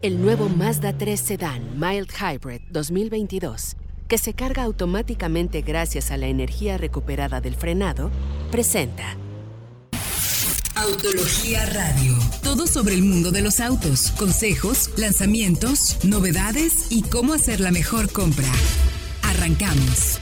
El nuevo Mazda 3 Sedan Mild Hybrid 2022, que se carga automáticamente gracias a la energía recuperada del frenado, presenta Autología Radio. Todo sobre el mundo de los autos, consejos, lanzamientos, novedades y cómo hacer la mejor compra. Arrancamos.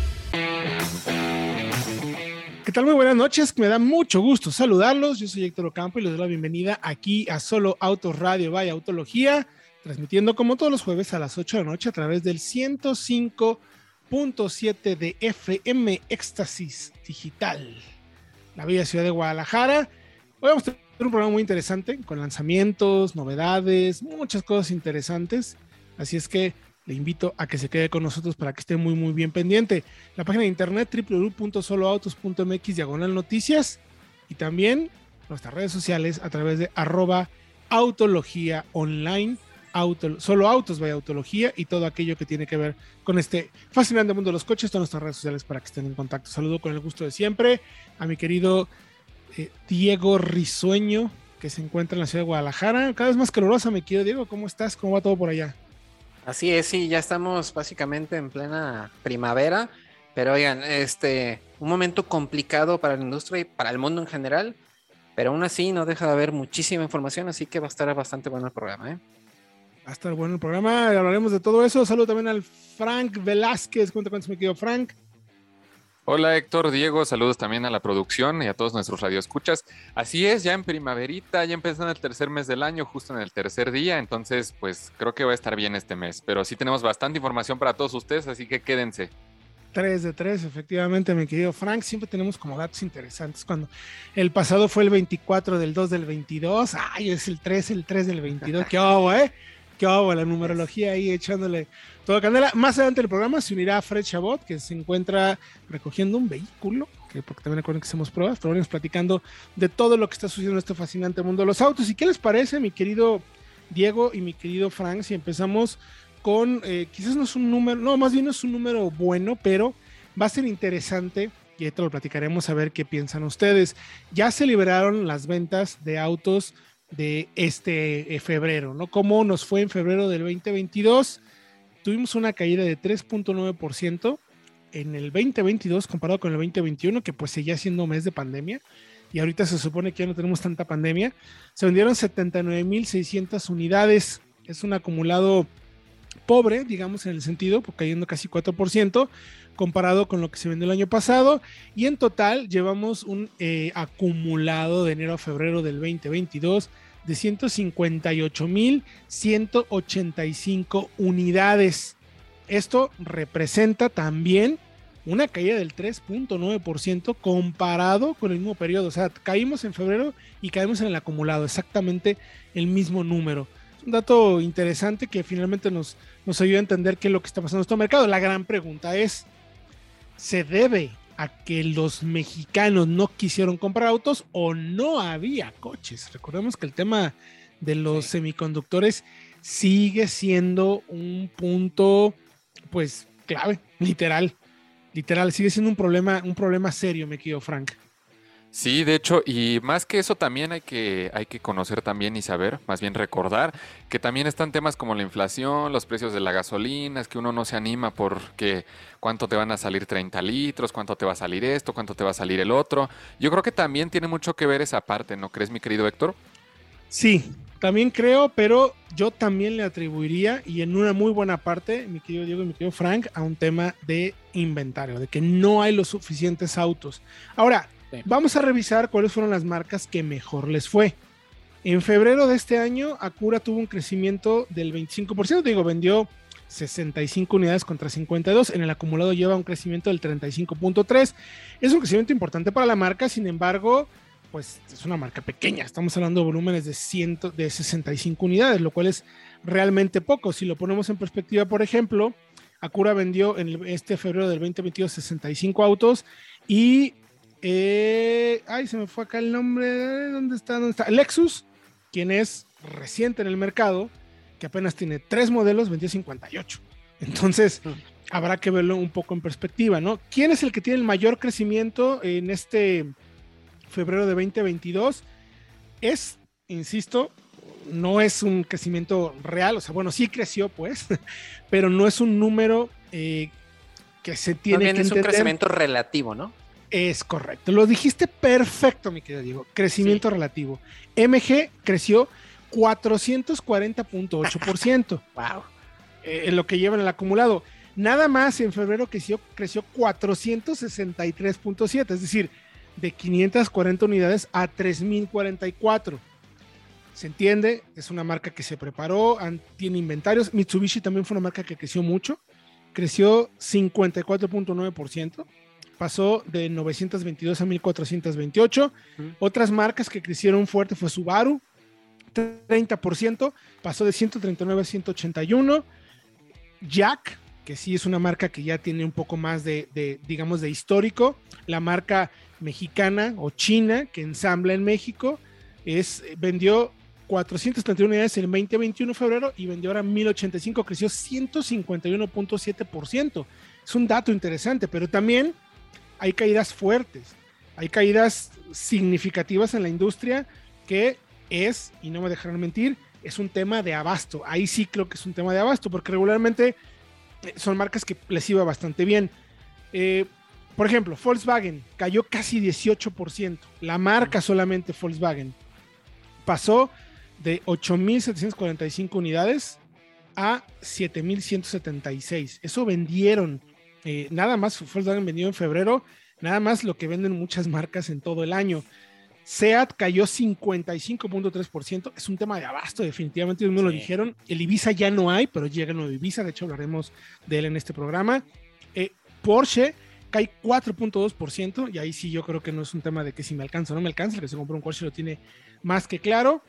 ¿Qué tal? Muy buenas noches. Me da mucho gusto saludarlos. Yo soy Héctor Ocampo y les doy la bienvenida aquí a Solo Autos Radio Vaya Autología, transmitiendo como todos los jueves a las 8 de la noche a través del 105.7 de FM Éxtasis Digital, la bella ciudad de Guadalajara. Hoy vamos a tener un programa muy interesante con lanzamientos, novedades, muchas cosas interesantes. Así es que le invito a que se quede con nosotros para que esté muy, muy bien pendiente. La página de internet www.soloautos.mx diagonal noticias y también nuestras redes sociales a través de arroba autología online. Solo autos vaya autología y todo aquello que tiene que ver con este fascinante mundo de los coches, todas nuestras redes sociales para que estén en contacto. Saludo con el gusto de siempre a mi querido eh, Diego Risueño, que se encuentra en la ciudad de Guadalajara. Cada vez más calurosa, me quiero, Diego. ¿Cómo estás? ¿Cómo va todo por allá? Así es, sí, ya estamos básicamente en plena primavera, pero oigan, este, un momento complicado para la industria y para el mundo en general, pero aún así no deja de haber muchísima información, así que va a estar bastante bueno el programa, ¿eh? Va a estar bueno el programa, hablaremos de todo eso. Saludo también al Frank Velázquez, cuenta cuántos me quedo, Frank. Hola Héctor, Diego, saludos también a la producción y a todos nuestros radioescuchas. Así es, ya en primaverita, ya empezando el tercer mes del año, justo en el tercer día, entonces pues creo que va a estar bien este mes, pero sí tenemos bastante información para todos ustedes, así que quédense. 3 de 3, efectivamente, mi querido Frank, siempre tenemos como datos interesantes. Cuando el pasado fue el 24 del 2 del 22, ay, es el 3, el 3 del 22, qué hago, eh, qué hago, la numerología ahí echándole todo candela. Más adelante del programa se unirá Fred Chabot, que se encuentra recogiendo un vehículo, que porque también recuerden que hacemos pruebas, pero venimos platicando de todo lo que está sucediendo en este fascinante mundo de los autos. ¿Y qué les parece, mi querido Diego y mi querido Frank, si empezamos con, eh, quizás no es un número, no, más bien no es un número bueno, pero va a ser interesante y esto lo platicaremos a ver qué piensan ustedes. Ya se liberaron las ventas de autos de este eh, febrero, ¿no? ¿Cómo nos fue en febrero del 2022? tuvimos una caída de 3.9% en el 2022 comparado con el 2021, que pues seguía siendo mes de pandemia. Y ahorita se supone que ya no tenemos tanta pandemia. Se vendieron 79.600 unidades. Es un acumulado pobre, digamos, en el sentido, pues, cayendo casi 4% comparado con lo que se vendió el año pasado. Y en total llevamos un eh, acumulado de enero a febrero del 2022 de 158.185 unidades. Esto representa también una caída del 3.9% comparado con el mismo periodo. O sea, caímos en febrero y caímos en el acumulado, exactamente el mismo número. Un dato interesante que finalmente nos, nos ayuda a entender qué es lo que está pasando en este mercado. La gran pregunta es, ¿se debe a que los mexicanos no quisieron comprar autos o no había coches. Recordemos que el tema de los semiconductores sigue siendo un punto, pues, clave, literal. Literal, sigue siendo un problema, un problema serio, me quedo Frank. Sí, de hecho, y más que eso también hay que, hay que conocer también y saber, más bien recordar, que también están temas como la inflación, los precios de la gasolina, es que uno no se anima porque cuánto te van a salir 30 litros, cuánto te va a salir esto, cuánto te va a salir el otro. Yo creo que también tiene mucho que ver esa parte, ¿no crees, mi querido Héctor? Sí, también creo, pero yo también le atribuiría, y en una muy buena parte, mi querido Diego y mi querido Frank, a un tema de inventario, de que no hay los suficientes autos. Ahora, Vamos a revisar cuáles fueron las marcas que mejor les fue. En febrero de este año, Acura tuvo un crecimiento del 25%, digo, vendió 65 unidades contra 52, en el acumulado lleva un crecimiento del 35.3. Es un crecimiento importante para la marca, sin embargo, pues es una marca pequeña, estamos hablando de volúmenes de, 100, de 65 unidades, lo cual es realmente poco. Si lo ponemos en perspectiva, por ejemplo, Acura vendió en este febrero del 2022 65 autos y eh, ay, se me fue acá el nombre. ¿Dónde está? ¿Dónde está? Lexus, quien es reciente en el mercado, que apenas tiene tres modelos, vendió 58. Entonces, mm. habrá que verlo un poco en perspectiva, ¿no? ¿Quién es el que tiene el mayor crecimiento en este febrero de 2022? Es, insisto, no es un crecimiento real, o sea, bueno, sí creció, pues, pero no es un número eh, que se tiene que es un crecimiento relativo, ¿no? Es correcto. Lo dijiste perfecto, mi querido Diego. Crecimiento relativo. MG creció 440.8%. wow. Eh, en lo que lleva en el acumulado. Nada más en febrero creció, creció 463.7, es decir, de 540 unidades a 3044. ¿Se entiende? Es una marca que se preparó, tiene inventarios. Mitsubishi también fue una marca que creció mucho. Creció 54.9%. Pasó de 922 a 1428. Otras marcas que crecieron fuerte fue Subaru, 30%. Pasó de 139 a 181. Jack, que sí es una marca que ya tiene un poco más de, de, digamos, de histórico. La marca mexicana o china que ensambla en México es, vendió 431 unidades el 2021 de febrero y vendió ahora 1085, creció 151.7%. Es un dato interesante, pero también hay caídas fuertes, hay caídas significativas en la industria que es, y no me dejarán mentir, es un tema de abasto. Ahí sí creo que es un tema de abasto, porque regularmente eh, son marcas que les iba bastante bien. Eh, por ejemplo, Volkswagen cayó casi 18%. La marca solamente Volkswagen pasó de 8.745 unidades a 7.176. Eso vendieron. Eh, nada más Volkswagen vendió en febrero, nada más lo que venden muchas marcas en todo el año. SEAT cayó 55.3%. Es un tema de abasto, definitivamente, no lo dijeron. El Ibiza ya no hay, pero llega el nuevo Ibiza. De hecho, hablaremos de él en este programa. Eh, Porsche cae 4.2%. Y ahí sí yo creo que no es un tema de que si me alcanza o no me alcanza. El que se compró un Porsche lo tiene más que claro.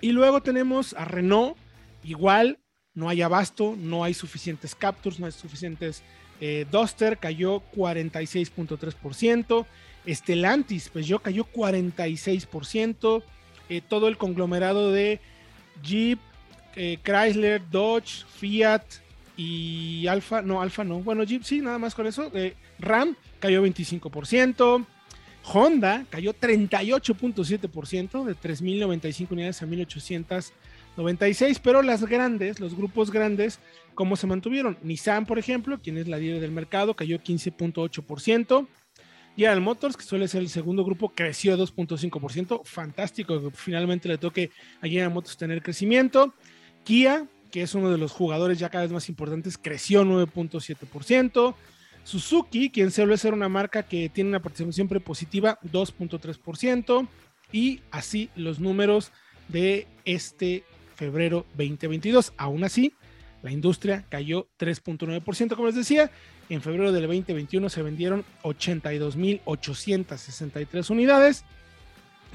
Y luego tenemos a Renault. Igual, no hay abasto, no hay suficientes captures, no hay suficientes eh, Duster. Cayó 46.3%. Estelantis, pues yo cayó 46%. Eh, todo el conglomerado de Jeep, eh, Chrysler, Dodge, Fiat y Alfa, no, Alfa no, bueno, Jeep sí, nada más con eso. Ram cayó 25%. Honda cayó 38.7% de 3.095 unidades a 1.896, pero las grandes, los grupos grandes, ¿cómo se mantuvieron? Nissan, por ejemplo, quien es la líder del mercado, cayó 15.8%. General Motors, que suele ser el segundo grupo, creció 2.5%. Fantástico que finalmente le toque a General Motors tener crecimiento. Kia, que es uno de los jugadores ya cada vez más importantes, creció 9.7%. Suzuki, quien suele ser una marca que tiene una participación siempre positiva, 2.3%. Y así los números de este febrero 2022. Aún así, la industria cayó 3.9%, como les decía. En febrero del 2021 se vendieron 82.863 unidades.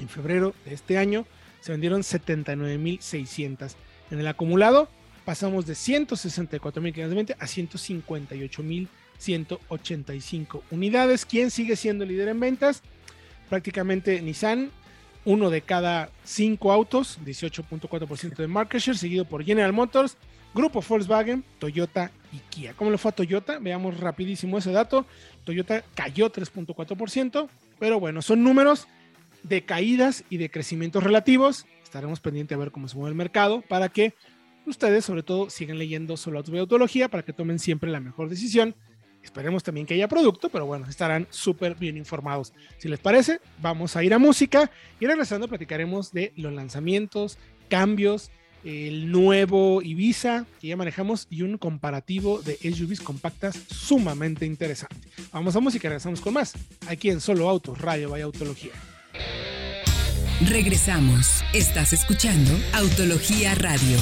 En febrero de este año se vendieron 79.600. En el acumulado pasamos de 164.520 a 158.185 unidades. ¿Quién sigue siendo líder en ventas? Prácticamente Nissan, uno de cada cinco autos, 18.4% de market share, seguido por General Motors, Grupo Volkswagen, Toyota y Kia. ¿Cómo le fue a Toyota? Veamos rapidísimo ese dato. Toyota cayó 3.4%, pero bueno, son números de caídas y de crecimientos relativos. Estaremos pendientes a ver cómo se mueve el mercado para que ustedes, sobre todo, sigan leyendo solo autología para que tomen siempre la mejor decisión. Esperemos también que haya producto, pero bueno, estarán súper bien informados. Si les parece, vamos a ir a música y regresando platicaremos de los lanzamientos, cambios el nuevo Ibiza que ya manejamos y un comparativo de SUVs compactas sumamente interesante. Vamos a música y regresamos con más aquí en Solo Autos, Radio Vaya Autología. Regresamos. Estás escuchando Autología Radio.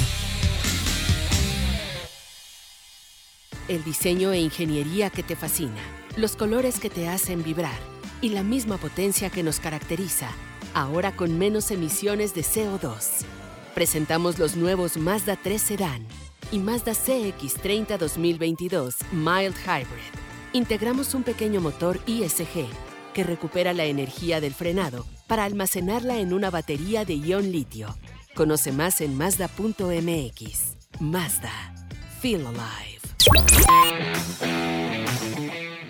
El diseño e ingeniería que te fascina, los colores que te hacen vibrar y la misma potencia que nos caracteriza, ahora con menos emisiones de CO2 presentamos los nuevos Mazda 3 Sedan y Mazda CX30 2022 Mild Hybrid. Integramos un pequeño motor ISG que recupera la energía del frenado para almacenarla en una batería de ion litio. Conoce más en Mazda.mx. Mazda. Feel alive.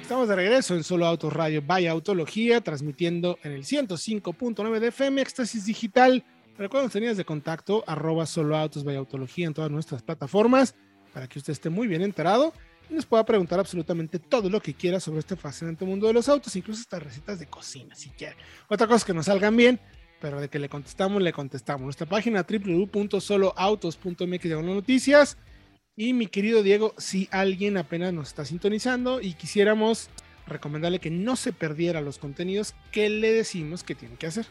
Estamos de regreso en Solo Autos Radio Vaya Autología, transmitiendo en el 105.9 de FM, Éxtasis Digital Recuerden las líneas de contacto, arroba solo autos by autología en todas nuestras plataformas, para que usted esté muy bien enterado y nos pueda preguntar absolutamente todo lo que quiera sobre este fascinante mundo de los autos, incluso estas recetas de cocina, si quiere. Otra cosa que nos salgan bien, pero de que le contestamos, le contestamos. Nuestra página www.soloautos.mx de noticias. Y mi querido Diego, si alguien apenas nos está sintonizando y quisiéramos recomendarle que no se perdiera los contenidos, ¿qué le decimos que tiene que hacer?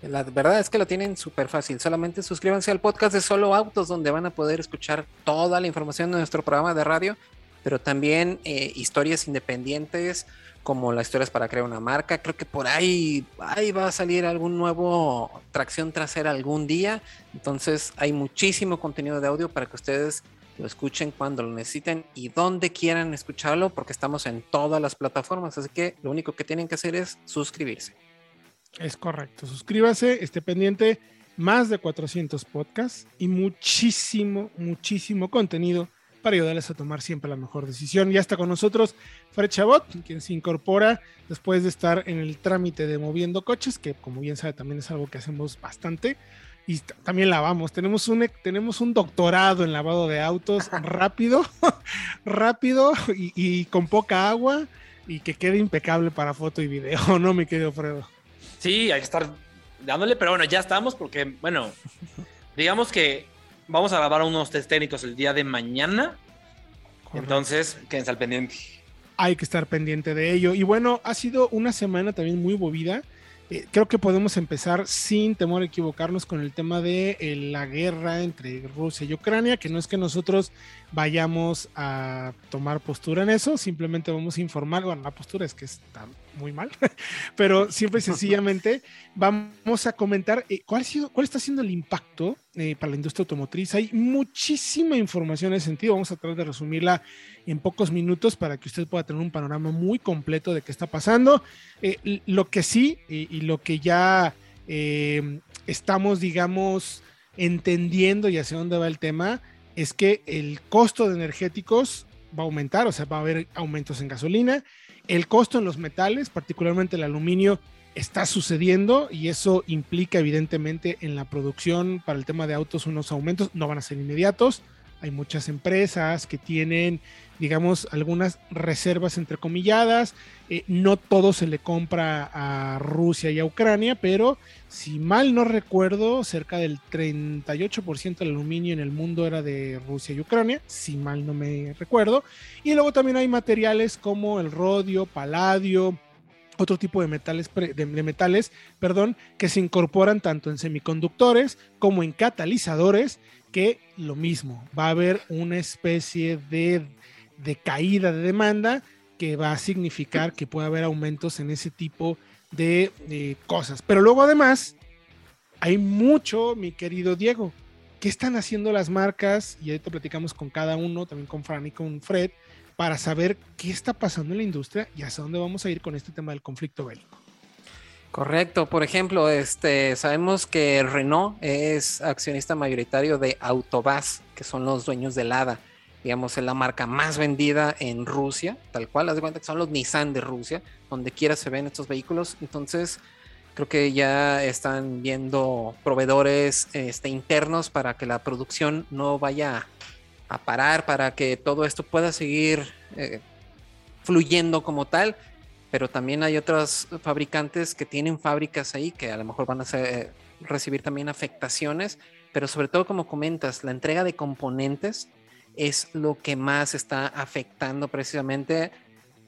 La verdad es que lo tienen súper fácil. Solamente suscríbanse al podcast de Solo Autos, donde van a poder escuchar toda la información de nuestro programa de radio, pero también eh, historias independientes, como las historias para crear una marca. Creo que por ahí, ahí va a salir algún nuevo tracción trasera algún día. Entonces hay muchísimo contenido de audio para que ustedes lo escuchen cuando lo necesiten y donde quieran escucharlo, porque estamos en todas las plataformas. Así que lo único que tienen que hacer es suscribirse. Es correcto. Suscríbase, esté pendiente. Más de 400 podcasts y muchísimo, muchísimo contenido para ayudarles a tomar siempre la mejor decisión. Ya está con nosotros Fred Chabot, quien se incorpora después de estar en el trámite de moviendo coches, que como bien sabe también es algo que hacemos bastante. Y también lavamos. Tenemos un, tenemos un doctorado en lavado de autos rápido, rápido y, y con poca agua y que quede impecable para foto y video, ¿no, mi querido Fredo? Sí, hay que estar dándole, pero bueno, ya estamos porque, bueno, digamos que vamos a grabar unos test técnicos el día de mañana. Entonces, quédense al pendiente. Hay que estar pendiente de ello. Y bueno, ha sido una semana también muy movida. Eh, creo que podemos empezar sin temor a equivocarnos con el tema de eh, la guerra entre Rusia y Ucrania, que no es que nosotros vayamos a tomar postura en eso, simplemente vamos a informar, bueno, la postura es que está muy mal, pero siempre sencillamente vamos a comentar eh, cuál, ha sido, cuál está siendo el impacto eh, para la industria automotriz. Hay muchísima información en ese sentido, vamos a tratar de resumirla en pocos minutos para que usted pueda tener un panorama muy completo de qué está pasando. Eh, lo que sí y lo que ya estamos, digamos, entendiendo y hacia dónde va el tema es que el costo de energéticos va a aumentar, o sea, va a haber aumentos en gasolina, el costo en los metales, particularmente el aluminio, está sucediendo y eso implica evidentemente en la producción para el tema de autos unos aumentos, no van a ser inmediatos. Hay muchas empresas que tienen, digamos, algunas reservas entrecomilladas. Eh, no todo se le compra a Rusia y a Ucrania, pero si mal no recuerdo, cerca del 38% del aluminio en el mundo era de Rusia y Ucrania, si mal no me recuerdo. Y luego también hay materiales como el rodio, paladio, otro tipo de metales, de, metales perdón, que se incorporan tanto en semiconductores como en catalizadores lo mismo, va a haber una especie de, caída de demanda que va a significar que puede haber aumentos en ese tipo de, cosas. Pero luego además hay mucho, mi querido Diego, ¿qué están haciendo las marcas? Y ahorita platicamos con cada uno, también con Fran y con Fred, para saber qué está pasando en la industria y hacia dónde vamos a ir con este tema del conflicto bélico. Correcto. Por ejemplo, este, sabemos que Renault es accionista mayoritario de Autobas, que son los dueños de Lada. Digamos, es la marca más vendida en Rusia, tal cual. Haz de cuenta que son los Nissan de Rusia, donde quiera se ven estos vehículos. Entonces, creo que ya están viendo proveedores este, internos para que la producción no vaya a parar, para que todo esto pueda seguir eh, fluyendo como tal pero también hay otros fabricantes que tienen fábricas ahí que a lo mejor van a recibir también afectaciones, pero sobre todo como comentas, la entrega de componentes es lo que más está afectando precisamente,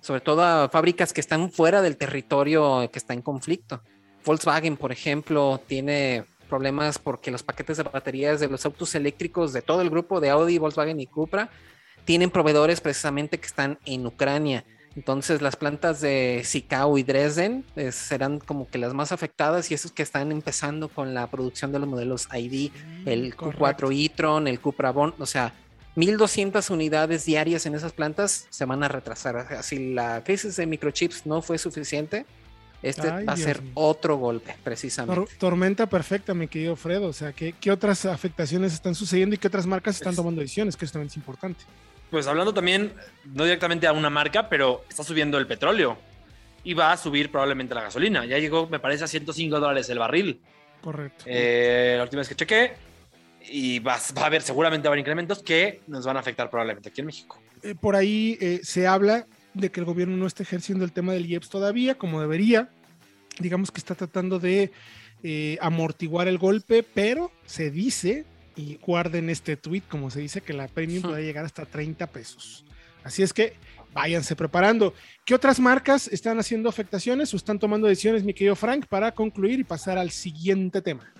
sobre todo a fábricas que están fuera del territorio que está en conflicto. Volkswagen, por ejemplo, tiene problemas porque los paquetes de baterías de los autos eléctricos de todo el grupo de Audi, Volkswagen y Cupra tienen proveedores precisamente que están en Ucrania entonces las plantas de Sicao y Dresden serán como que las más afectadas y esos que están empezando con la producción de los modelos ID, mm, el Q4 e-tron, el Cupra Bond, o sea, 1200 unidades diarias en esas plantas se van a retrasar. Si la crisis de microchips no fue suficiente, este va a ser otro golpe, precisamente. tormenta perfecta, mi querido Fredo. O sea, ¿qué, ¿qué, otras afectaciones están sucediendo y qué otras marcas están tomando decisiones? Que eso también es importante pues hablando también, no directamente a una marca, pero está subiendo el petróleo y va a subir probablemente la gasolina. Ya llegó, me parece, a 105 dólares el barril. Correcto. Eh, la última vez que chequé. Y va, va a haber, seguramente va a haber incrementos que nos van a afectar probablemente aquí en México. Eh, por ahí eh, se habla de que el gobierno no está ejerciendo el tema del IEPS todavía como debería. Digamos que está tratando de eh, amortiguar el golpe, pero se dice, y guarden este tweet, como se dice, que la premium puede llegar hasta 30 pesos. Así es que váyanse preparando. ¿Qué otras marcas están haciendo afectaciones o están tomando decisiones, mi querido Frank, para concluir y pasar al siguiente tema?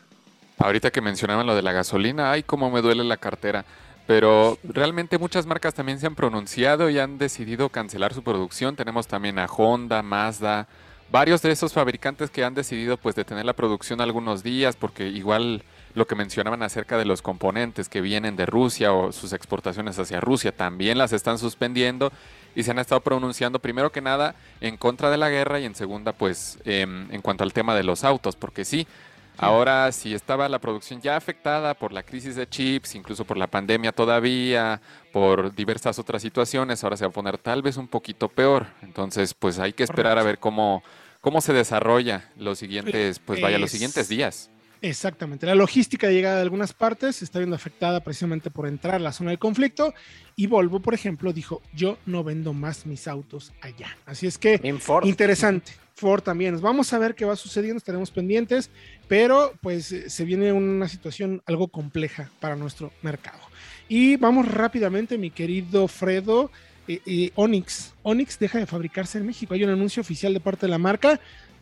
Ahorita que mencionaban lo de la gasolina, ay, cómo me duele la cartera. Pero realmente muchas marcas también se han pronunciado y han decidido cancelar su producción. Tenemos también a Honda, Mazda, varios de esos fabricantes que han decidido pues detener la producción algunos días porque igual lo que mencionaban acerca de los componentes que vienen de Rusia o sus exportaciones hacia Rusia también las están suspendiendo y se han estado pronunciando primero que nada en contra de la guerra y en segunda pues em, en cuanto al tema de los autos porque sí, Ahora, si estaba la producción ya afectada por la crisis de chips, incluso por la pandemia todavía, por diversas otras situaciones, ahora se va a poner tal vez un poquito peor. Entonces, pues hay que esperar a ver cómo, cómo se desarrolla los siguientes, pues vaya, los Es- siguientes días. Exactamente. La logística de llegada de algunas partes se está viendo afectada precisamente por entrar a la zona del conflicto. Y Volvo, por ejemplo, dijo: Yo no vendo más mis autos allá. Así es que Ford. interesante. Ford también. Vamos a ver qué va sucediendo, estaremos pendientes, pero pues eh, se viene una situación algo compleja para nuestro mercado. Y vamos rápidamente, mi querido Fredo. eh, eh, Onix. Onix deja de fabricarse en México. Hay un anuncio oficial de parte de la marca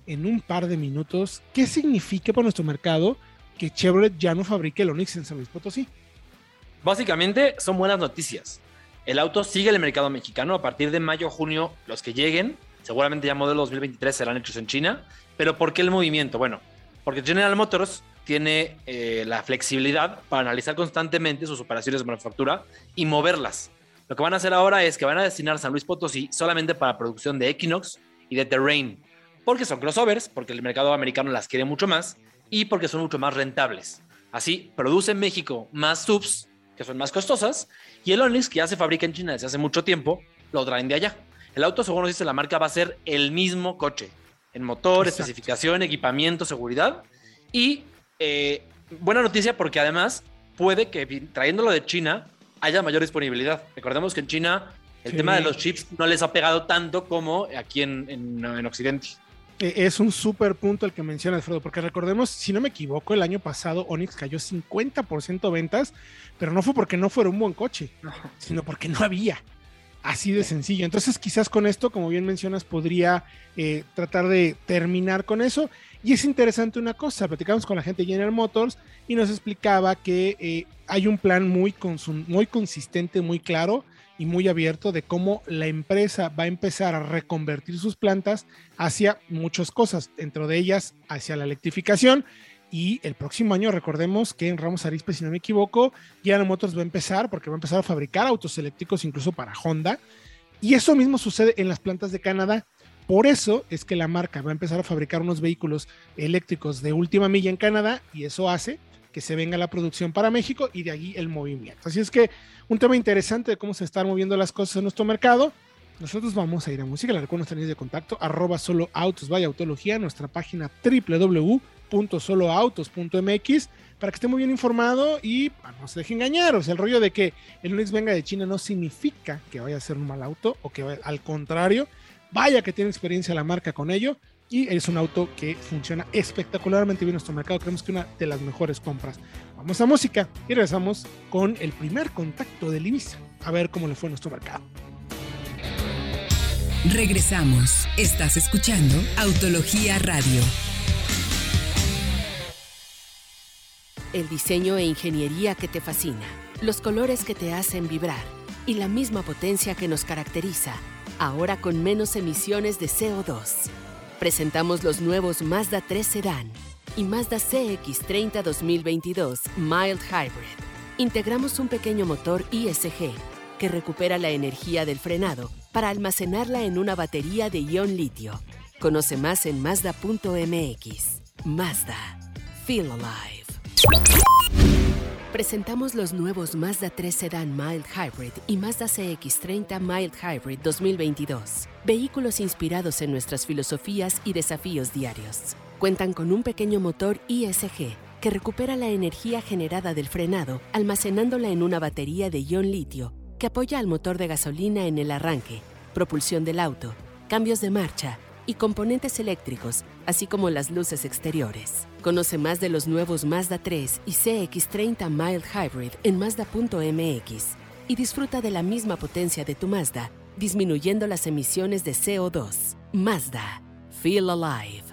en un par de minutos. ¿Qué significa para nuestro mercado que Chevrolet ya no fabrique el Onix en San Luis Potosí? Básicamente son buenas noticias. El auto sigue el mercado mexicano a partir de mayo junio. Los que lleguen, seguramente ya modelo 2023 serán hechos en China. Pero ¿por qué el movimiento? Bueno, porque General Motors tiene eh, la flexibilidad para analizar constantemente sus operaciones de manufactura y moverlas. Lo que van a hacer ahora es que van a destinar San Luis Potosí solamente para producción de Equinox y de Terrain, porque son crossovers, porque el mercado americano las quiere mucho más y porque son mucho más rentables. Así, produce en México más subs, que son más costosas, y el Onix, que ya se fabrica en China desde hace mucho tiempo, lo traen de allá. El auto, según nos dice la marca, va a ser el mismo coche, en motor, Exacto. especificación, equipamiento, seguridad, y eh, buena noticia porque además puede que trayéndolo de China haya mayor disponibilidad. Recordemos que en China el Sí. tema de los chips no les ha pegado tanto como aquí en, en- en Occidente. Eh, es un súper punto el que menciona Alfredo, porque recordemos, si no me equivoco, el año pasado Onix cayó 50% ventas, pero no fue porque no fuera un buen coche, sino porque no había. Así de sencillo. Entonces, quizás con esto, como bien mencionas, podría eh, tratar de terminar con eso. Y es interesante una cosa, platicamos con la gente de General Motors y nos explicaba que eh, hay un plan muy, muy consistente, muy claro y muy abierto de cómo la empresa va a empezar a reconvertir sus plantas hacia muchas cosas, dentro de ellas hacia la electrificación. Y el próximo año, recordemos que en Ramos Arizpe, si no me equivoco, General Motors va a empezar, porque va a empezar a fabricar autos eléctricos incluso para Honda. Y eso mismo sucede en las plantas de Canadá. Por eso es que la marca va a empezar a fabricar unos vehículos eléctricos de última milla en Canadá y eso hace que se venga la producción para México y de allí el movimiento. Así es que un tema interesante de cómo se están moviendo las cosas en nuestro mercado. Nosotros vamos a ir a música, la recuerdo nuestra línea de contacto, arroba solo autos, vaya autología, nuestra página www.soloautos.mx para que esté muy bien informado y ah, no se deje engañar. O sea, el rollo de que el Onix venga de China no significa que vaya a ser un mal auto o que vaya- al contrario, vaya que tiene experiencia la marca con ello y es un auto que funciona espectacularmente bien en nuestro mercado. Creemos que una de las mejores compras. Vamos a música y regresamos con el primer contacto de Ibiza. A ver cómo le fue a nuestro mercado. Regresamos. Estás escuchando Autología Radio. El diseño e ingeniería que te fascina, los colores que te hacen vibrar y la misma potencia que nos caracteriza, ahora con menos emisiones de CO2. Presentamos los nuevos Mazda 3 Sedan y Mazda CX30 2022 Mild Hybrid. Integramos un pequeño motor ISG que recupera la energía del frenado para almacenarla en una batería de ion litio. Conoce más en Mazda.mx. Mazda. Feel alive. Presentamos los nuevos Mazda 3 Sedan Mild Hybrid y Mazda CX30 Mild Hybrid 2022. Vehículos inspirados en nuestras filosofías y desafíos diarios. Cuentan con un pequeño motor ISG que recupera la energía generada del frenado almacenándola en una batería de ion litio que apoya al motor de gasolina en el arranque, propulsión del auto, cambios de marcha y componentes eléctricos, así como las luces exteriores. Conoce más de los nuevos Mazda 3 y CX30 Mild Hybrid en Mazda.mx y disfruta de la misma potencia de tu Mazda, disminuyendo las emisiones de CO2. Mazda. Feel alive.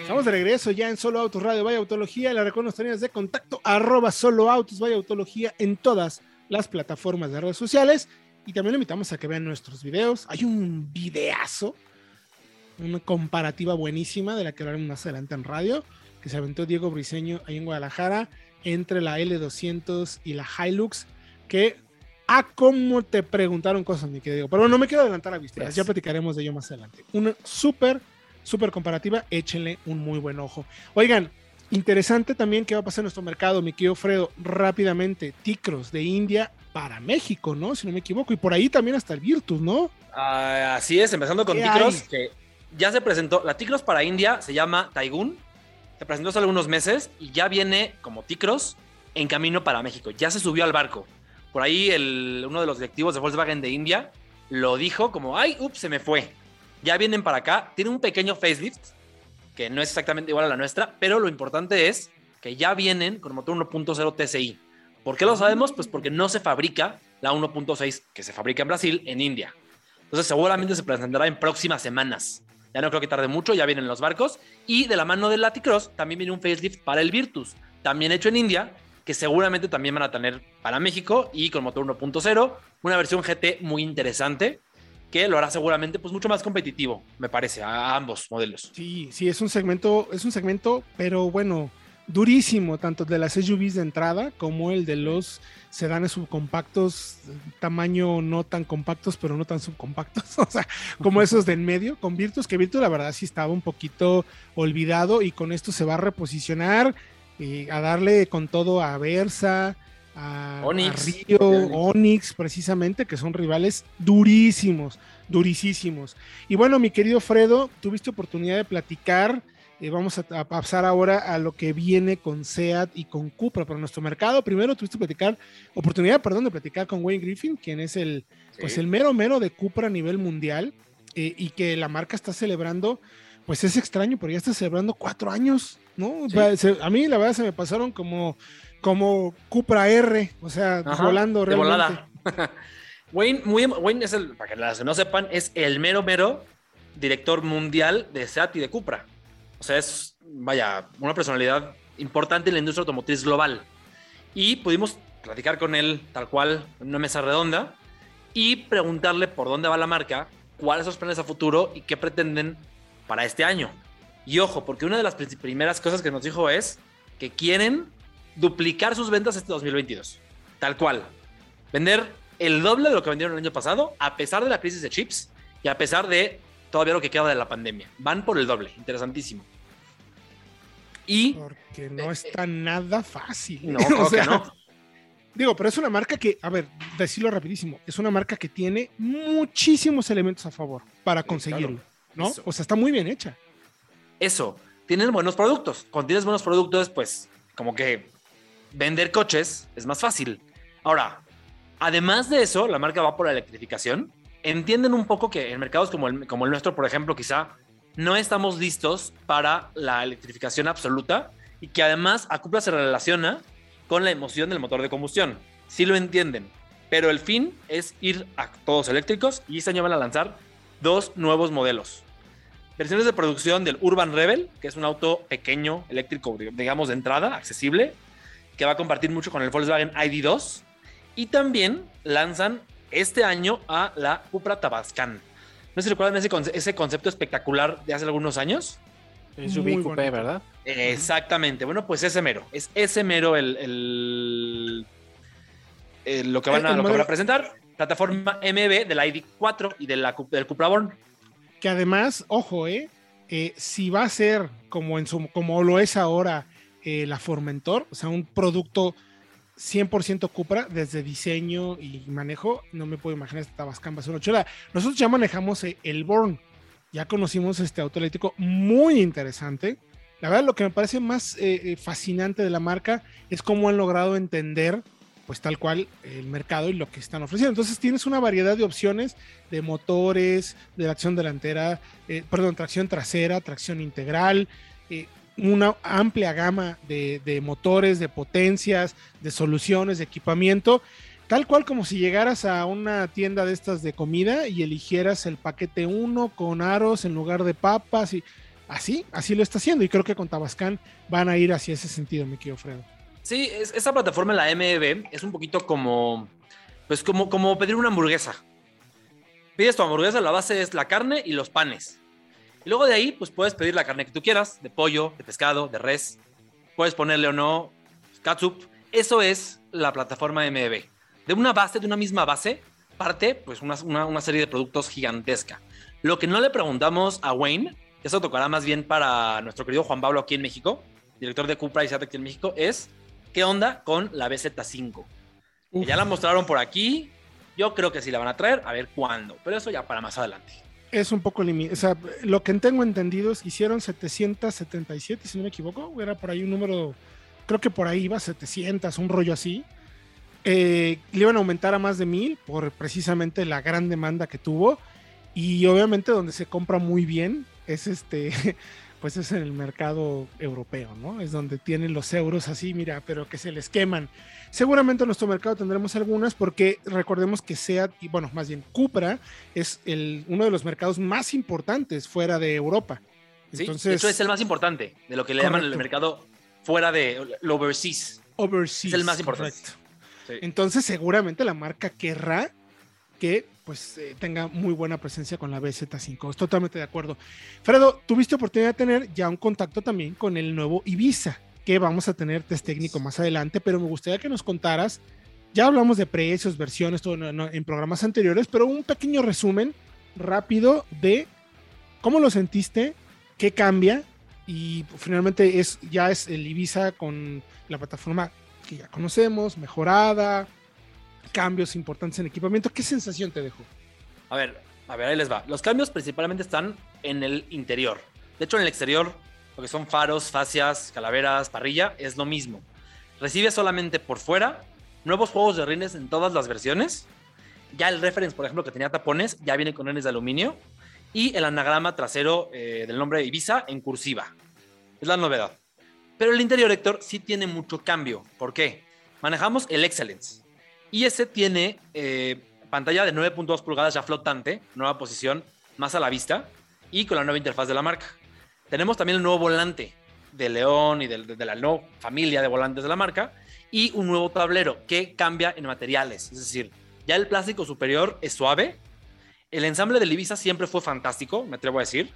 Estamos de regreso ya en Solo Autos Radio Vaya Autología. La recuerdo líneas de contacto arroba Solo Autos Vaya Autología en todas las plataformas de redes sociales. Y también le invitamos a que vean nuestros videos. Hay un videazo, una comparativa buenísima de la que hablaremos más adelante en radio, que se aventó Diego Briseño ahí en Guadalajara entre la L200 y la Hilux, que a ah, cómo te preguntaron cosas, mi querido. Pero bueno, no me quiero adelantar a vistas, ya platicaremos de ello más adelante. Una súper, súper comparativa, échenle un muy buen ojo. Oigan, interesante también qué va a pasar en nuestro mercado, mi querido Fredo, rápidamente, Ticros de India para México, ¿no? Si no me equivoco, y por ahí también hasta el Virtus, ¿no? Ah, así es, empezando con Ticros, que ya se presentó, la Ticros para India se llama Taigun, se presentó hace algunos meses y ya viene como Ticros en camino para México, ya se subió al barco. Por ahí uno de los directivos de Volkswagen de India lo dijo como, ay, ups, se me fue. Ya vienen para acá, tiene un pequeño facelift, que no es exactamente igual a la nuestra, pero lo importante es que ya vienen con motor 1.0 TSI. ¿Por qué lo sabemos? Pues porque no se fabrica la 1.6 que se fabrica en Brasil, en India. Entonces seguramente se presentará en próximas semanas. Ya no creo que tarde mucho, ya vienen los barcos. Y de la mano del Laticross también viene un facelift para el Virtus, también hecho en India, que seguramente también van a tener para México y con motor 1.0, una versión GT muy interesante que lo hará seguramente pues mucho más competitivo, me parece, a ambos modelos. Sí, sí, es un segmento, es un segmento, pero bueno, durísimo, tanto de las SUVs de entrada como el de los sedanes subcompactos, tamaño no tan compactos, pero no tan subcompactos, o sea, como esos de en medio, con Virtus, que Virtus la verdad sí estaba un poquito olvidado y con esto se va a reposicionar a darle con todo a Versa, a, Río, Onix, precisamente, que son rivales durísimos, durísimos. Y bueno, mi querido Fredo, tuviste oportunidad de platicar. Eh, vamos a, pasar ahora a lo que viene con SEAT y con Cupra para nuestro mercado. Primero tuviste platicar, oportunidad, perdón, de platicar con Wayne Griffin, quien es el, pues el mero mero de Cupra a nivel mundial eh, y que la marca está celebrando pues es extraño, pero ya está celebrando cuatro años, ¿no? a mí la verdad se me pasaron como, como Cupra R, o sea, volando realmente. Wayne, muy, Wayne es el, para que las no sepan, es el mero mero director mundial de SEAT y de Cupra. O sea, es, vaya, una personalidad importante en la industria automotriz global. Y pudimos platicar con él tal cual en una mesa redonda y preguntarle por dónde va la marca, cuáles son los planes a futuro y qué pretenden para este año. Y ojo, porque una de las primeras cosas que nos dijo es que quieren duplicar sus ventas este 2022. Tal cual. Vender el doble de lo que vendieron el año pasado, a pesar de la crisis de chips y a pesar de todavía lo que queda de la pandemia. Van por el doble. Interesantísimo. Y. Porque no está nada fácil. No, o sea, no. Digo, pero es una marca que, a ver, decirlo rapidísimo, es una marca que tiene muchísimos elementos a favor para conseguirlo. ¿no? O sea, está muy bien hecha. Eso, tienen buenos productos. Cuando tienes buenos productos, pues como que vender coches es más fácil. Ahora, además de eso, la marca va por la electrificación. Entienden un poco que en mercados como el, nuestro, por ejemplo, quizá no estamos listos para la electrificación absoluta y que además a Cupra se relaciona con la emoción del motor de combustión. Sí lo entienden, pero el fin es ir a todos eléctricos y este año van a lanzar dos nuevos modelos versiones de producción del Urban Rebel, que es un auto pequeño, eléctrico, digamos, de entrada, accesible, que va a compartir mucho con el Volkswagen ID2. Y también lanzan este año a la Cupra Tabascan. No sé si recuerdan ese, concepto espectacular de hace algunos años. Es SUV coupé, ¿verdad? Exactamente. Bueno, pues ese mero. Es ese mero el, lo, que van a, lo que van a presentar. Plataforma MB del ID4 y de la, del Cupra Born que además, ojo, eh, eh, si va a ser como, en su, como lo es ahora eh, la Formentor, o sea, un producto 100% Cupra, desde diseño y manejo. No me puedo imaginar esta Tabascan va a ser una. Nosotros ya manejamos eh, el Born. Ya conocimos este auto eléctrico muy interesante. La verdad, lo que me parece más eh, eh, fascinante de la marca es cómo han logrado entender, pues tal cual, el mercado y lo que están ofreciendo. Entonces tienes una variedad de opciones de motores, de tracción delantera, perdón, tracción trasera, tracción integral, eh, una amplia gama de, de motores, de potencias, de soluciones, de equipamiento. Tal cual como si llegaras a una tienda de estas de comida y eligieras el paquete 1 con aros en lugar de papas y así, así lo está haciendo. Y creo que con Tabascan van a ir hacia ese sentido, mi querido Fredo. Sí, es- esa plataforma, la MEB, es un poquito como, pues como, como pedir una hamburguesa. Pides tu hamburguesa, la base es la carne y los panes. Luego de ahí, pues puedes pedir la carne que tú quieras, de pollo, de pescado, de res. Puedes ponerle o no catsup. Eso es la plataforma MEB. De una base, de una misma base, parte pues una, una- una serie de productos gigantesca. Lo que no le preguntamos a Wayne, eso tocará más bien para nuestro querido Juan Pablo aquí en México, director de Cupra y aquí en México, es ¿qué onda con la BZ5? Que Uf. ya la mostraron por aquí, yo creo que sí la van a traer, a ver cuándo, pero eso ya para más adelante. Es un poco limitado. O sea, lo que tengo entendido es que hicieron 777, si no me equivoco. Era por ahí un número, creo que por ahí iba 700, un rollo así. Eh, le iban a aumentar a más de mil por precisamente la gran demanda que tuvo. Y obviamente donde se compra muy bien es este, pues es en el mercado europeo, ¿no? Es donde tienen los euros así, mira, pero que se les queman. Seguramente en nuestro mercado tendremos algunas porque recordemos que SEAT, y bueno, más bien Cupra, es el, uno de los mercados más importantes fuera de Europa. ¿sí? Entonces, de hecho, es el más importante de lo que le llaman el mercado fuera de lo overseas. overseas. es el más importante. correcto. Sí. Entonces, seguramente la marca querrá que pues eh, tenga muy buena presencia con la BZ5. Estoy totalmente de acuerdo. Fredo, tuviste oportunidad de tener ya un contacto también con el nuevo Ibiza, que vamos a tener test técnico más adelante, pero me gustaría que nos contaras, ya hablamos de precios, versiones, todo en, en programas anteriores, pero un pequeño resumen rápido de cómo lo sentiste, qué cambia y finalmente es ya es el Ibiza con la plataforma que ya conocemos, mejorada, cambios importantes en equipamiento. ¿Qué sensación te dejó? A ver, a ver, ahí les va. Los cambios principalmente están en el interior. De hecho, en el exterior, lo que son faros, fascias, calaveras, parrilla, es lo mismo. Recibe solamente por fuera nuevos juegos de rines en todas las versiones. Ya el reference, por ejemplo, que tenía tapones, ya viene con rines de aluminio. Y el anagrama trasero eh, del nombre de Ibiza en cursiva. Es la novedad. Pero el interior, Héctor, sí tiene mucho cambio. ¿Por qué? Manejamos el Excellence. Y ese tiene eh, pantalla de 9.2 pulgadas ya flotante, nueva posición, más a la vista, y con la nueva interfaz de la marca. Tenemos también el nuevo volante de León y de, de la nueva familia de volantes de la marca, y un nuevo tablero que cambia en materiales. Es decir, ya el plástico superior es suave. El ensamble del Ibiza siempre fue fantástico, me atrevo a decir,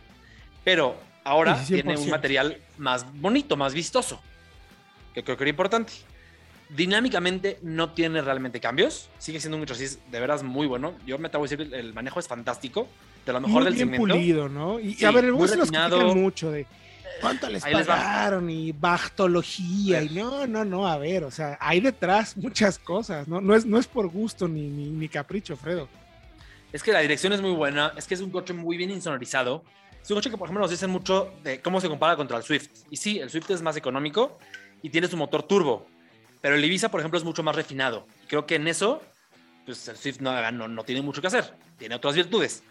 pero ahora tiene un 100%. material más bonito, más vistoso, que creo que era importante. Dinámicamente no tiene realmente cambios. Sigue siendo un chasis de veras muy bueno. Yo me atrevo a decir que el manejo es fantástico. De lo mejor Muy del bien segmento. pulido, ¿no? Y, Sí, a ver, muy los mucho de cuánto les Ahí les pagaron y bactología y no, no, no, a ver, o sea, hay detrás muchas cosas, ¿no? No es, no es por gusto ni, ni, ni capricho, Fredo. Es que la dirección es muy buena. Es que es un coche muy bien insonorizado. Es un coche que, por ejemplo, nos dicen mucho de cómo se compara contra el Swift. Y sí, el Swift es más económico y tiene su motor turbo. Pero el Ibiza, por ejemplo, es mucho más refinado. Y creo que en eso, pues el Swift no, no, no tiene mucho que hacer. Tiene otras virtudes.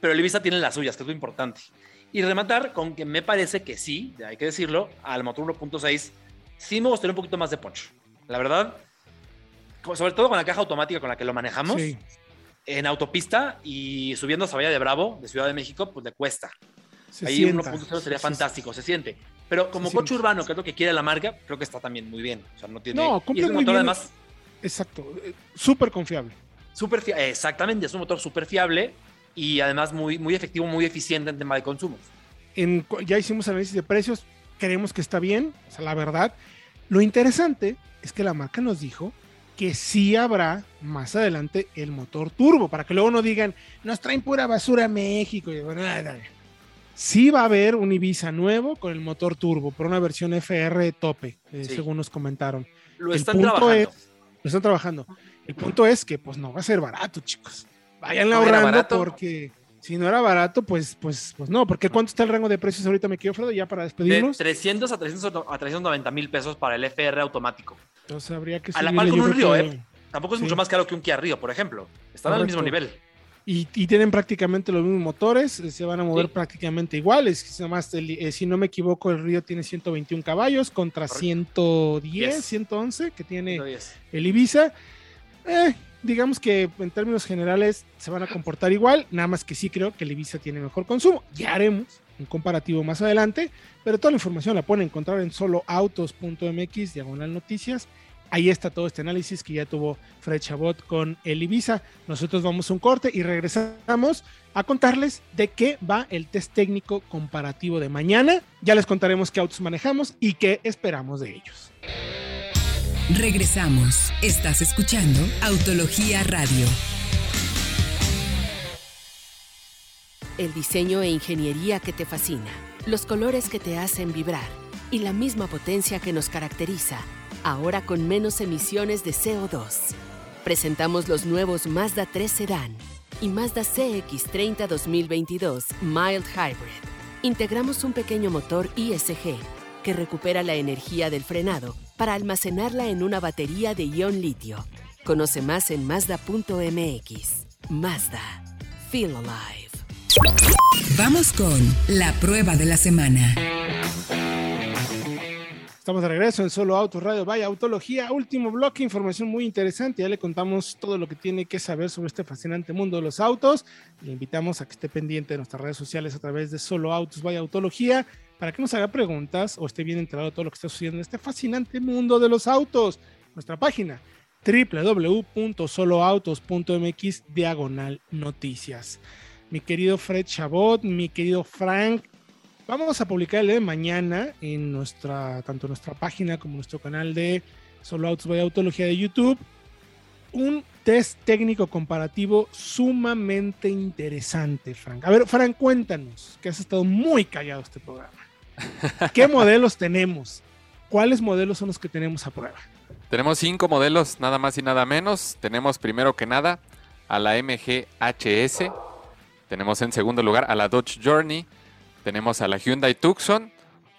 Pero el Ibiza tiene las suyas, que es lo importante. Y rematar con que me parece que sí, hay que decirlo, al motor 1.6 sí me gustaría un poquito más de punch. La verdad, sobre todo con la caja automática con la que lo manejamos Sí. en autopista y subiendo a Valle de Bravo, de Ciudad de México, pues le cuesta. Se Ahí sienta. 1.0 sería Sí, sí, fantástico, se siente. Pero como coche urbano, que es lo que quiere la marca, creo que está también muy bien. O sea, no tiene. No, y cumple es un motor bien. además Exacto, eh, súper confiable. súper fiable. Exactamente, es un motor súper fiable y además muy, muy efectivo, muy eficiente en tema de consumos. En, ya hicimos análisis de precios, creemos que está bien, o sea, la verdad. Lo interesante es que la marca nos dijo que sí habrá más adelante el motor turbo, para que luego no digan, nos traen pura basura a México. Y bueno, nada, nada. Sí va a haber un Ibiza nuevo con el motor turbo, por una versión FR tope, eh, Sí. según nos comentaron. Lo el están punto trabajando. es, lo están trabajando. El punto es que pues no va a ser barato, chicos. Vayan ¿No ahorrando porque si no era barato, pues, pues, pues no. Porque ¿cuánto está el rango de precios ahorita, me quiero, Fredo? Ya para De despedirnos. 300 a, 300 a 390 mil pesos para el FR automático. Entonces habría que A la par con un Río, que- ¿eh? Tampoco es Sí. mucho más caro que un Kia Río, por ejemplo. Están al mismo nivel. Y, y tienen prácticamente los mismos motores, eh, se van a mover Sí. prácticamente iguales. Nomás el- eh, si no me equivoco, el Río tiene 121 caballos contra Correcto. 110, Yes. 111 que tiene 110. el Ibiza. Eh, digamos que en términos generales se van a comportar igual, nada más que sí creo que el Ibiza tiene mejor consumo. Ya haremos un comparativo más adelante, pero toda la información la pueden encontrar en soloautos.mx, diagonal noticias. Ahí está todo este análisis que ya tuvo Fred Chabot con el Ibiza. Nosotros vamos a un corte y regresamos a contarles de qué va el test técnico comparativo de mañana. Ya les contaremos qué autos manejamos y qué esperamos de ellos. Regresamos. Estás escuchando Autología Radio. El diseño e ingeniería que te fascina, los colores que te hacen vibrar y la misma potencia que nos caracteriza, ahora con menos emisiones de CO2. Presentamos los nuevos Mazda 3 Sedan y Mazda CX30 2022 Mild Hybrid. Integramos un pequeño motor ISG que recupera la energía del frenado para almacenarla en una batería de ion litio. Conoce más en Mazda.mx. Mazda. Feel alive. Vamos con la prueba de la semana. Estamos de regreso en Solo Autos Radio, vaya Autología, último bloque, información muy interesante. Ya le contamos todo lo que tiene que saber sobre este fascinante mundo de los autos. Le invitamos a que esté pendiente de nuestras redes sociales a través de Solo Autos, vaya Autología, para que nos haga preguntas o esté bien enterado de todo lo que está sucediendo en este fascinante mundo de los autos. Nuestra página www.soloautos.mx diagonal noticias. Mi querido Fred Chabot, mi querido Frank, Vamos a publicar el día de mañana en nuestra, tanto nuestra página como nuestro canal de Solo Autos by Autología de YouTube, un test técnico comparativo sumamente interesante, Frank. A ver, Frank, cuéntanos, que has estado muy callado este programa. ¿Qué modelos tenemos? ¿Cuáles modelos son los que tenemos a prueba? Tenemos cinco modelos, nada más y nada menos. Tenemos primero que nada a la MG HS. Tenemos en segundo lugar a la Dodge Journey. Tenemos a la Hyundai Tucson.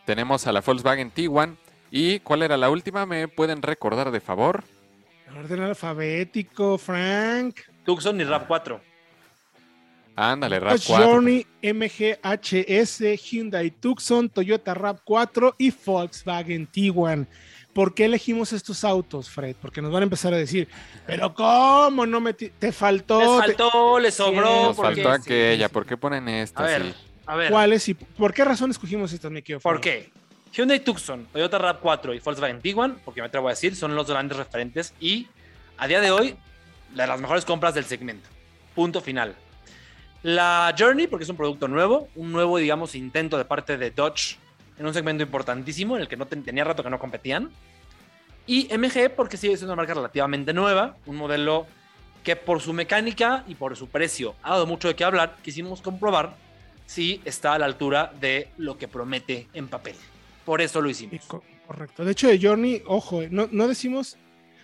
Tenemos a la Volkswagen Tiguan. ¿Y cuál era la última? ¿Me pueden recordar de favor? En orden alfabético, Frank. Tucson y Rap 4. Ándale, RAV4. Dodge Journey, MGHS, Hyundai Tucson, Toyota RAV4 y Volkswagen Tiguan. ¿Por qué elegimos estos autos, Fred? Porque nos van a empezar a decir, pero ¿cómo no me te faltó? Les te- faltó, les sobró. Nos porque- faltó aquella. ¿Por qué ponen esta? A ver, Sí. A ver. ¿Cuáles y por qué razón escogimos estas, mi querido ¿Por qué? Hyundai Tucson, Toyota RAV4 y Volkswagen Tiguan, porque me atrevo a decir, son los grandes referentes y a día de hoy, de las mejores compras del segmento. Punto final. La Journey, porque es un producto nuevo, un nuevo, digamos, intento de parte de Dodge en un segmento importantísimo en el que no ten- tenía rato que no competían. Y MG, porque sigue siendo una marca relativamente nueva, un modelo que por su mecánica y por su precio ha dado mucho de qué hablar. Quisimos comprobar si está a la altura de lo que promete en papel. Por eso lo hicimos. co- correcto. De hecho, de Journey, ojo, eh, no, no decimos,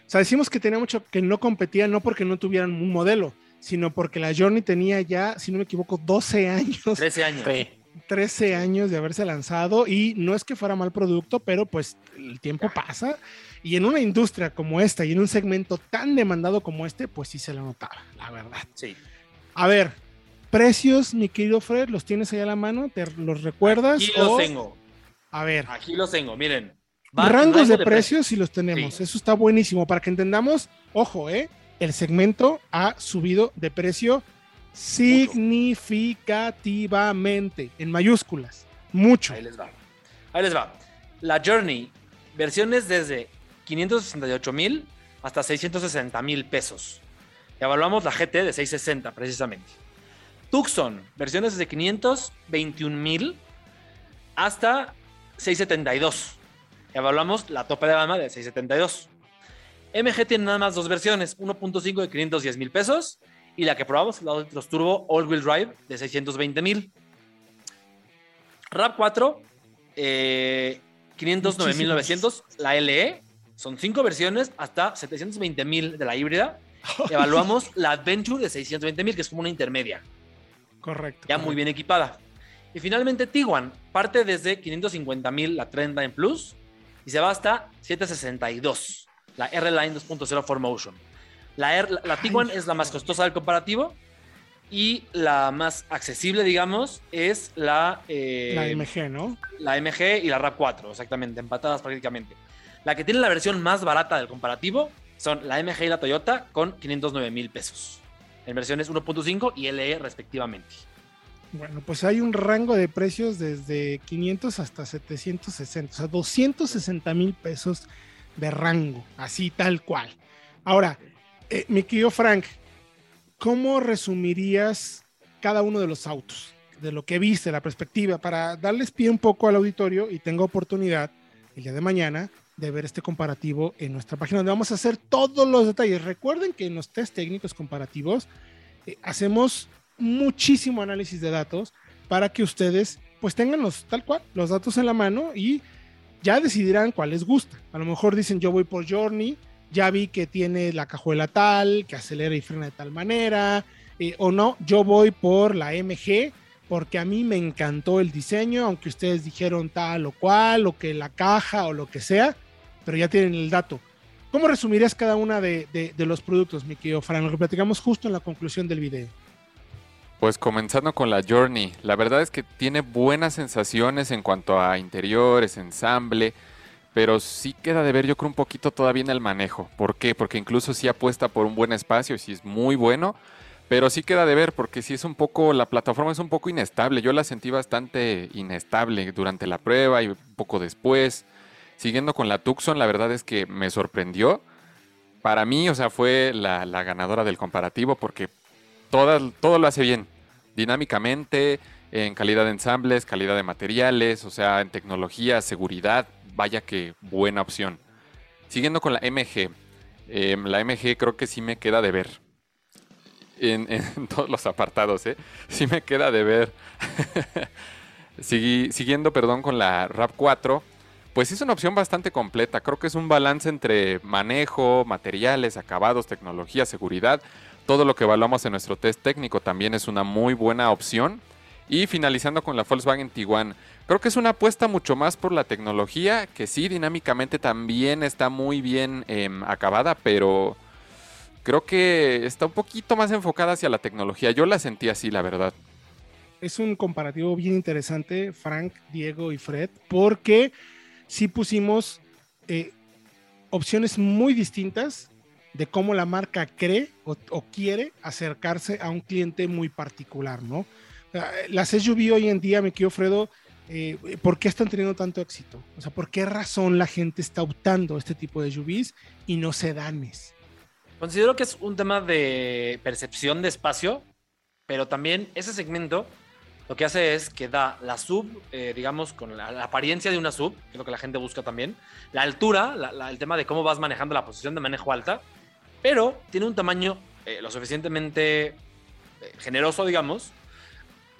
o sea, decimos que tenía mucho que no competía, no porque no tuvieran un modelo, sino porque la Journey tenía ya, si no me equivoco, 12 años, 13 años. Sí. 13 años de haberse lanzado y no es que fuera mal producto, pero pues el tiempo pasa y en una industria como esta y en un segmento tan demandado como este, pues sí se lo notaba, la verdad. Sí. A ver, precios, mi querido Fred, ¿los tienes ahí a la mano? ¿Te los recuerdas? Aquí los O- tengo. A ver, Aquí los tengo. Miren. Va rangos rango de, precios si los tenemos. Sí. Eso está buenísimo para que entendamos, ojo, ¿eh? El segmento ha subido de precio significativamente, en mayúsculas, mucho. Ahí les va. Ahí les va. La Journey, versiones desde 568 mil hasta 660 mil pesos. Evaluamos la GT de 660 precisamente. Tucson, versiones desde 521 mil hasta 672. Y evaluamos la tope de gama de 672. MG tiene nada más dos versiones, 1.5 de 510 mil pesos y la que probamos, la los Turbo All Wheel Drive de 620 mil. RAV4, eh, 509.900, la LE Son cinco versiones hasta 720 mil de la híbrida. Evaluamos la Adventure de 620 mil, que es como una intermedia. Correcto. Ya muy bien equipada. Y finalmente Tiguan parte desde 550 mil la 30 en Plus y se va hasta 762, la R-Line 2.0 Motion. La, R, la, Tiguan es la más costosa del comparativo y la más accesible, digamos, es la... Eh, la MG, ¿no? La MG y la RAV4, exactamente, empatadas prácticamente. La que tiene la versión más barata del comparativo son la MG y la Toyota con 509 mil pesos. En versiones 1.5 y LE respectivamente. Bueno, pues hay un rango de precios desde 500 hasta 760, o sea, 260 mil pesos de rango, así tal cual. Ahora, eh, mi querido Frank, ¿cómo resumirías cada uno de los autos? De lo que viste, la perspectiva, para darles pie un poco al auditorio y tenga oportunidad el día de mañana de ver este comparativo en nuestra página donde vamos a hacer todos los detalles. Recuerden que en los test técnicos comparativos eh, hacemos muchísimo análisis de datos para que ustedes pues tengan los tal cual, los datos en la mano y ya decidirán cuál les gusta. A lo mejor dicen yo voy por Journey, ya vi que tiene la cajuela tal, que acelera y frena de tal manera, eh, o no, yo voy por la MG porque a mí me encantó el diseño, aunque ustedes dijeron tal o cual, o que la caja o lo que sea, pero ya tienen el dato. ¿Cómo resumirías cada una de, los productos, mi querido Fran? Lo que platicamos justo en la conclusión del video. Pues comenzando con la Journey, la verdad es que tiene buenas sensaciones en cuanto a interiores, ensamble, pero sí queda de ver yo creo un poquito todavía en el manejo. ¿Por qué? Porque incluso sí apuesta por un buen espacio, sí es muy bueno, pero sí queda de ver porque sí es un poco, la plataforma es un poco inestable. Yo la sentí bastante inestable durante la prueba y un poco después. Siguiendo con la Tucson, la verdad es que me sorprendió. Para mí, o sea, fue la, la ganadora del comparativo porque todo lo hace bien dinámicamente, en calidad de ensambles, calidad de materiales, o sea, en tecnología, seguridad, vaya que buena opción. Siguiendo con la MG, em, la MG creo que sí me queda de ver. En, todos los apartados, ¿eh? Sí me queda de ver. siguiendo, perdón, con la RAV4, pues es una opción bastante completa. Creo que es un balance entre manejo, materiales, acabados, tecnología, seguridad todo lo que evaluamos en nuestro test técnico también es una muy buena opción. Y finalizando con la Volkswagen Tiguan, creo que es una apuesta mucho más por la tecnología, que sí, dinámicamente también está muy bien em, acabada, pero creo que está un poquito más enfocada hacia la tecnología. Yo la sentí así, la verdad. Es un comparativo bien interesante, Frank, Diego y Fred, porque sí pusimos eh, opciones muy distintas de cómo la marca cree o, quiere acercarse a un cliente muy particular, ¿no? Las SUV hoy en día, me quiero Fredo, eh, ¿por qué están teniendo tanto éxito? O sea, ¿por qué razón la gente está optando este tipo de SUVs y no sedanes? Considero que es un tema de percepción de espacio, pero también ese segmento lo que hace es que da la sub, eh, digamos, con la, apariencia de una sub, que es lo que la gente busca también, la altura, el tema de cómo vas manejando la posición de manejo alta, pero tiene un tamaño eh, lo suficientemente eh, generoso, digamos,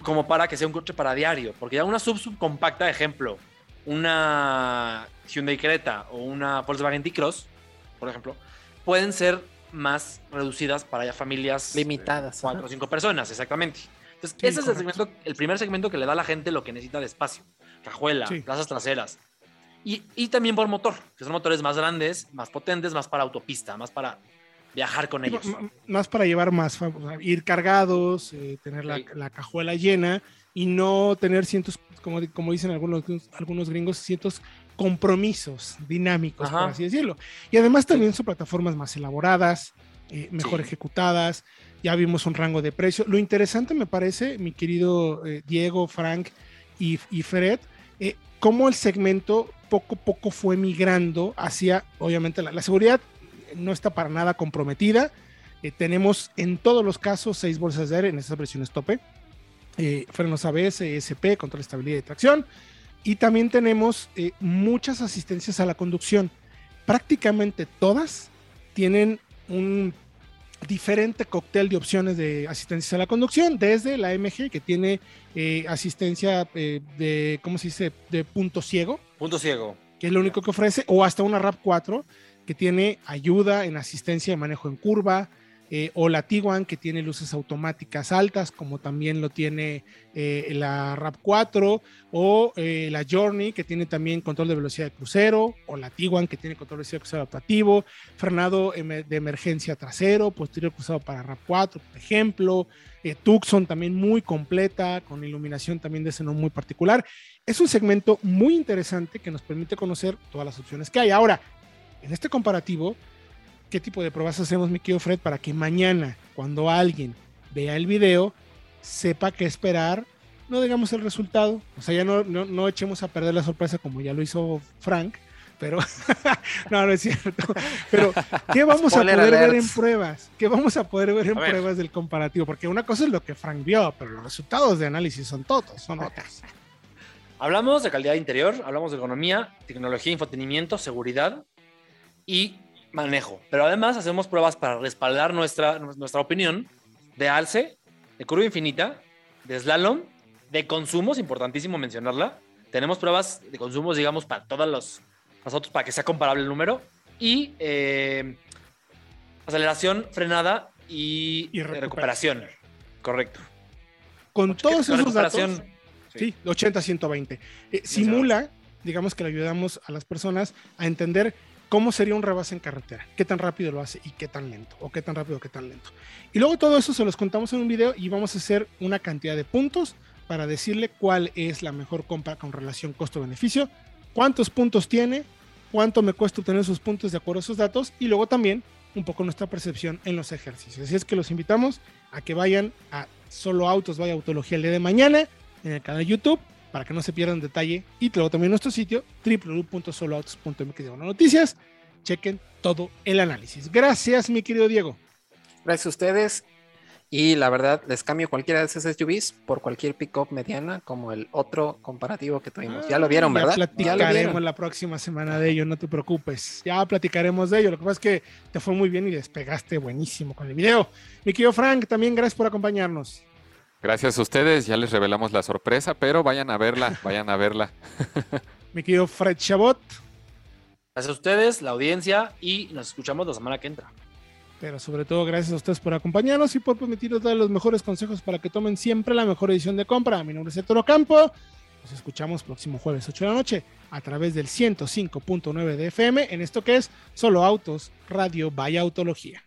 como para que sea un coche para diario. Porque ya una sub subcompacta, ejemplo, una Hyundai Creta o una Volkswagen T-Cross, por ejemplo, pueden ser más reducidas para ya familias limitadas. cuatro o cinco personas, exactamente. Entonces, ese es el, segmento, el, primer segmento que le da a la gente lo que necesita de espacio. Cajuela, plazas traseras. Y, y, también por motor, que son motores más grandes, más potentes, más para autopista, más para viajar con ellos. más para llevar más, ir cargados, eh, tener la, cajuela llena y no tener cientos, como, como dicen algunos, algunos gringos, cientos compromisos dinámicos, por así decirlo. Y además también son plataformas más elaboradas, eh, mejor ejecutadas, ya vimos un rango de precio. Lo interesante me parece, mi querido eh, Diego, Frank y, y Fred, cómo el segmento poco a poco fue migrando hacia, obviamente, la seguridad no está para nada comprometida. Eh, tenemos en todos los casos seis bolsas de aire en estas versiones tope. Eh, frenos ABS, ESP, control de estabilidad y tracción. Y también tenemos eh, muchas asistencias a la conducción. Prácticamente todas tienen un diferente cóctel de opciones de asistencia a la conducción, desde la MG que tiene asistencia de, ¿cómo se dice?, de punto ciego. Punto ciego que es lo único que ofrece, o hasta una RAP4 que tiene ayuda en asistencia de manejo en curva, eh, o la Tiguan que tiene luces automáticas altas, como también lo tiene eh, la RAP4, o eh, la Journey que tiene también control de velocidad de crucero, o la Tiguan que tiene control de velocidad de crucero adaptativo, frenado de emergencia trasero, posterior cruzado para RAP4, por ejemplo, Tucson también muy completa, con iluminación también de seno muy particular. Es un segmento muy interesante que nos permite conocer todas las opciones que hay. Ahora, en este comparativo, qué tipo de pruebas hacemos, mi querido Fred, para que mañana, cuando alguien vea el video, sepa qué esperar, no digamos el resultado, o sea, ya no, no, echemos a perder la sorpresa como ya lo hizo Frank, pero no, no es cierto. Pero, ¿qué vamos a poder ver en pruebas? ¿Qué vamos a poder ver en pruebas del comparativo? Porque una cosa es lo que Frank vio, pero los resultados de análisis son todos, son otros. Hablamos de calidad interior, hablamos de economía, tecnología, infotenimiento, seguridad y manejo. Pero además hacemos pruebas para respaldar nuestra, nuestra opinión de alce, de curva infinita, de slalom, de consumos, importantísimo mencionarla. Tenemos pruebas de consumos, digamos, para todos los, nosotros, para que sea comparable el número. Y eh, aceleración, frenada y, recuperación. Correcto. Con todos esos datos, sí, 80-120. Eh, simula, digamos que le ayudamos a las personas a entender cómo sería un rebase en carretera, qué tan rápido lo hace y qué tan lento, o qué tan rápido qué tan lento. Y luego todo eso se los contamos en un video y vamos a hacer una cantidad de puntos para decirle cuál es la mejor compra con relación costo-beneficio, cuántos puntos tiene, cuánto me cuesta obtener esos puntos de acuerdo a esos datos y luego también un poco nuestra percepción en los ejercicios. Así es que los invitamos a que vayan a Solo Autos, vaya Autología el día de mañana en el canal de YouTube para que no se pierdan detalle. Y luego también nuestro sitio www.soloautos.mx de noticias. Chequen todo el análisis. Gracias, mi querido Diego. Gracias a ustedes. Y la verdad, les cambio cualquiera de esas SUVs por cualquier pickup mediana, como el otro comparativo que tuvimos. ya lo vieron, ¿verdad? Ya platicaremos la próxima semana de ello, no te preocupes. Ya platicaremos de ello. Lo que pasa es que te fue muy bien y despegaste buenísimo con el video. Mi querido Frank, también gracias por acompañarnos. Gracias a ustedes, ya les revelamos la sorpresa, pero vayan a verla, vayan a verla. Mi querido Fred Chabot. Gracias a ustedes, la audiencia, y nos escuchamos la semana que entra. Pero sobre todo, gracias a ustedes por acompañarnos y por permitirnos dar los mejores consejos para que tomen siempre la mejor edición de compra. Mi nombre es Héctor Ocampo. Nos escuchamos próximo jueves 8 de la noche a través del 105.9 de FM en esto que es Solo Autos, Radio Vaya Autología.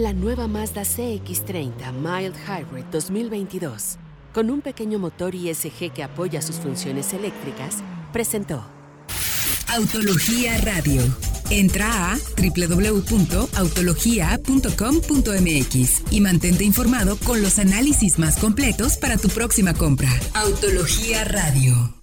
La nueva Mazda CX30 Mild Hybrid 2022, con un pequeño motor ISG que apoya sus funciones eléctricas, presentó Autología Radio. Entra a www.autologia.com.mx y mantente informado con los análisis más completos para tu próxima compra. Autología Radio.